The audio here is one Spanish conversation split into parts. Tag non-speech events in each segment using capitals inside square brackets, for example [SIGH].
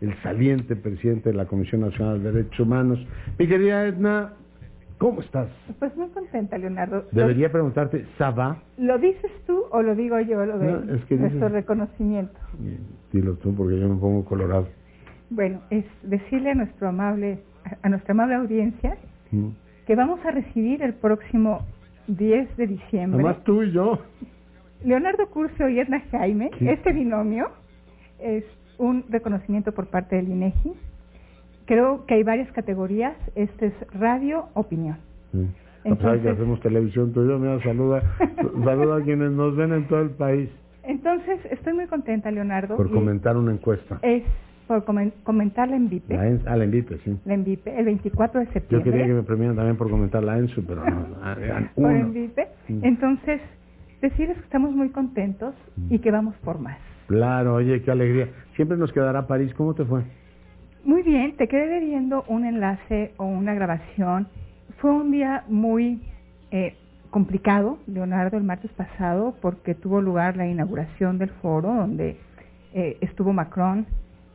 el saliente presidente de la Comisión Nacional de Derechos Humanos. Mi querida Edna, ¿cómo estás? Pues muy contenta, Leonardo. Debería preguntarte, ¿Saba? ¿Lo dices tú o lo digo yo, lo de No, es que nuestro dices- reconocimiento? Dilo tú porque yo me pongo colorado. Bueno, es decirle a nuestro amable, a nuestra amable audiencia Mm. que vamos a recibir el próximo 10 de diciembre Nomás tú y yo. Leonardo Curcio y Edna Jaime, este binomio es un reconocimiento por parte del INEGI. Creo que hay varias categorías. Este es radio opinión. Sí. De que Entonces- hacemos televisión, yo, mira, saluda, [LAUGHS] saluda a quienes nos ven en todo el país Entonces, estoy muy contenta, Leonardo. por comentar una encuesta. Es por comen- comentar la envipe. La ENS, ah, la invite, sí. La envipe, el 24 de Yo septiembre. quería que me premiaran también por comentar la ENSU, pero no, ah, por envipe. Entonces, decirles que estamos muy contentos Mm. y que vamos por más. Claro, oye, qué alegría. Siempre nos quedará París. ¿Cómo te fue? Muy bien, te quedé debiendo un enlace o una grabación. Fue un día muy eh, complicado, Leonardo, el martes pasado, porque tuvo lugar la inauguración del foro donde eh, estuvo Macron.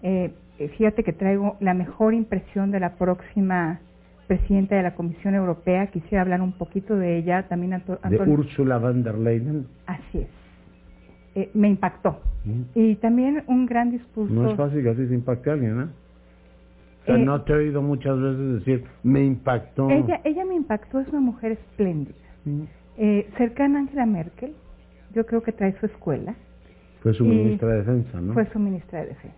Eh, eh, fíjate que traigo la mejor impresión de la próxima presidenta de la Comisión Europea. Quisiera hablar un poquito de ella. También Anto- De Úrsula von der Leyen. Así es. Eh, me impactó. Mm. Y también un gran discurso. No es fácil que así se impacte a alguien, ¿eh? O sea, Eh, no te he oído muchas veces decir, me impactó. Ella, ella me impactó, es una mujer espléndida. Mm. Eh, cercana a Angela Merkel, yo creo que trae su escuela, Fue su ministra de Defensa, ¿no? fue su ministra de Defensa.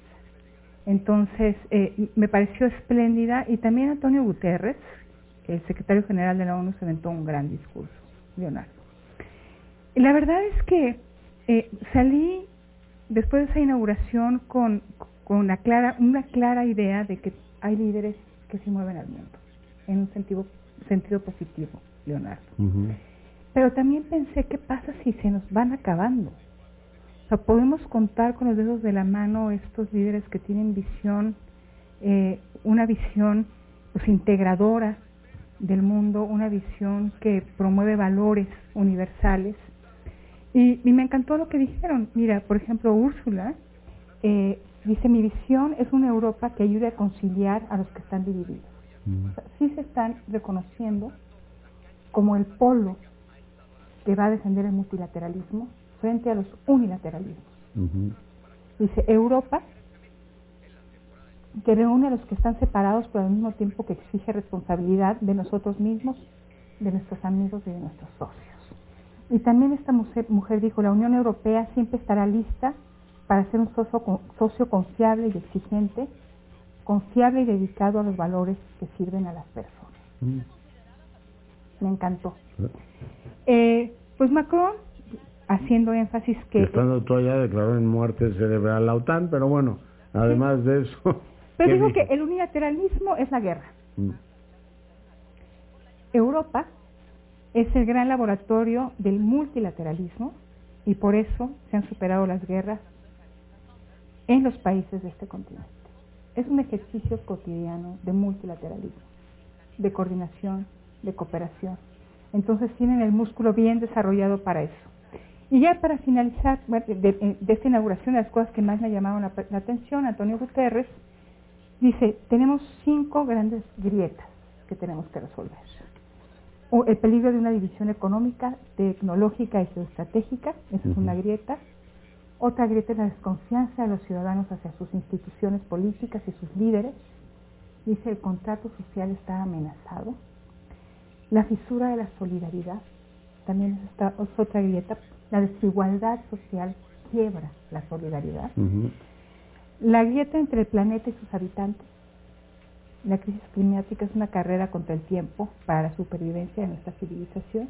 Entonces, eh, me pareció espléndida y también Antonio Guterres, el secretario general de la ONU, se aventó un gran discurso, Leonardo. Y la verdad es que eh, salí después de esa inauguración con, con una, clara, una clara idea de que hay líderes que se mueven al mundo, en un sentido, sentido positivo, Leonardo. Pero también pensé, ¿qué pasa si se nos van acabando? O sea, podemos contar con los dedos de la mano estos líderes que tienen visión, eh, una visión pues, integradora del mundo, una visión que promueve valores universales. Y, y me encantó lo que dijeron. Mira, por ejemplo, Úrsula eh, dice, mi visión es una Europa que ayude a conciliar a los que están divididos. Mm. O sea, sí se están reconociendo como el polo que va a defender el multilateralismo frente a los unilateralismos. Dice Europa que reúne a los que están separados, pero al mismo tiempo que exige responsabilidad de nosotros mismos, de nuestros amigos y de nuestros socios. Y también esta mujer, dijo, la Unión Europea siempre estará lista para ser un socio, socio confiable y exigente, confiable y dedicado a los valores que sirven a las personas. Mm. Me encantó. Eh, pues Macron, haciendo énfasis que... Estando tú allá, declaró en muerte cerebral la OTAN, pero bueno, además de eso. Pero [LAUGHS] ¿qué dijo dijo? que el unilateralismo es la guerra. Mm. Europa es el gran laboratorio del multilateralismo y por eso se han superado las guerras en los países de este continente. Es un ejercicio cotidiano de multilateralismo, de coordinación, de cooperación. Entonces tienen el músculo bien desarrollado para eso. Y ya para finalizar de, de- de esta inauguración, las cosas que más me llamaron la, la atención, Antonio Guterres dice, tenemos cinco grandes grietas que tenemos que resolver. El peligro de una división económica, tecnológica y geoestratégica, esa es una grieta. Otra grieta es la desconfianza de los ciudadanos hacia sus instituciones políticas y sus líderes. Dice, el contrato social está amenazado. La fisura de la solidaridad, también es, esta- es otra grieta. La desigualdad social quiebra la solidaridad. La grieta entre el planeta y sus habitantes. La crisis climática es una carrera contra el tiempo para la supervivencia de nuestra civilización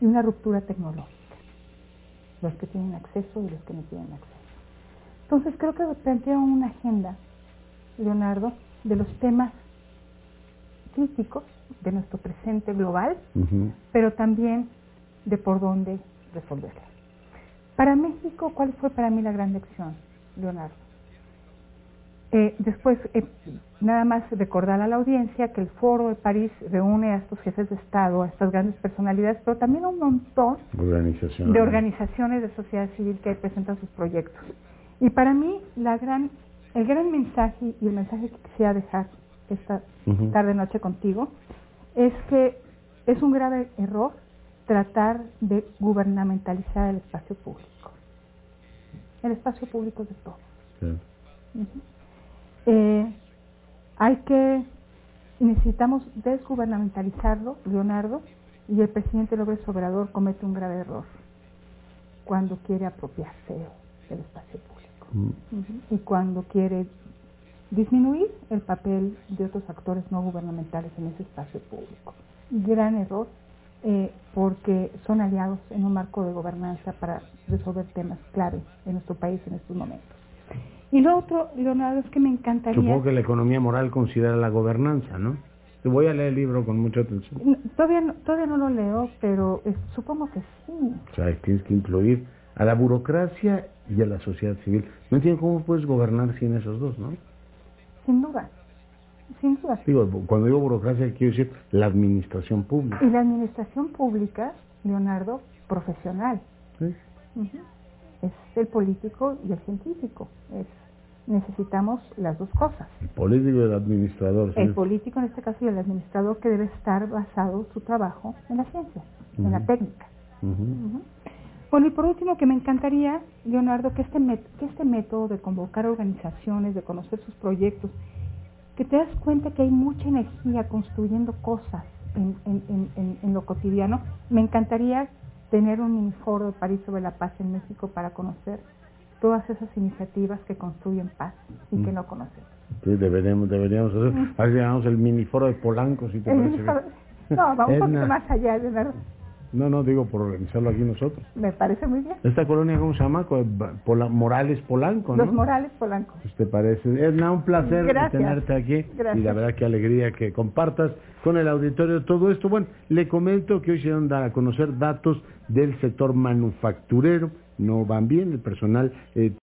y una ruptura tecnológica. Los que tienen acceso y los que no tienen acceso. Entonces creo que plantea una agenda, Leonardo, de los temas críticos de nuestro presente global, pero también de por dónde resolverla. Para México, ¿cuál fue para mí la gran lección, Leonardo? Eh, después, eh, nada más recordar a la audiencia que el Foro de París reúne a estos jefes de Estado, a estas grandes personalidades, pero también a un montón de organizaciones de sociedad civil que presentan sus proyectos. Y para mí, la gran el gran mensaje y el mensaje que quisiera dejar esta Ujú. tarde noche contigo es que es un grave error tratar de gubernamentalizar el espacio público. El espacio público es de todos. Sí. Eh, hay que, y necesitamos desgubernamentalizarlo, Leonardo, y el presidente López Obrador comete un grave error cuando quiere apropiarse del espacio público Mm. Y cuando quiere disminuir el papel de otros actores no gubernamentales en ese espacio público. Gran error eh, porque son aliados en un marco de gobernanza para resolver temas clave en nuestro país en estos momentos. Y lo otro, Leonardo, es que me encantaría... Supongo que la economía moral considera la gobernanza, ¿no? Voy a leer el libro con mucha atención. No, Todavía no, todavía no lo leo, pero eh, supongo que sí. O sea, tienes que incluir a la burocracia y a la sociedad civil. No entiendo cómo puedes gobernar sin esos dos, ¿no? Sin duda, sin duda. Digo, cuando digo burocracia quiero decir la administración pública. Y la administración pública, Leonardo, profesional. ¿sí? Es el político y el científico. Es, necesitamos las dos cosas. El político y el administrador. ¿sí? El político en este caso y el administrador que debe estar basado su trabajo en la ciencia, en la técnica. Bueno, y por último, que me encantaría, Leonardo, que este, que este método de convocar organizaciones, de conocer sus proyectos, que te das cuenta que hay mucha energía construyendo cosas en, en- en- en- en lo cotidiano. Me encantaría tener un miniforo de París sobre la paz en México para conocer todas esas iniciativas que construyen paz y que Mm. no conocemos. Sí, deberíamos, deberíamos hacer. Mm. A ver si llamamos el miniforo de Polanco, si te El parece miniforo- bien. no, va [LAUGHS] un poquito más allá, Leonardo. No, no, digo por organizarlo aquí nosotros. Me parece muy bien. ¿Esta colonia cómo se llama? Pola- Morales Polanco, ¿no? Los Morales Polanco. Pues te parece. Edna, un placer Gracias. tenerte aquí. Gracias. Y la verdad qué alegría que compartas con el auditorio todo esto. Bueno, le comento que hoy se van a conocer datos del sector manufacturero. No van bien, el personal eh,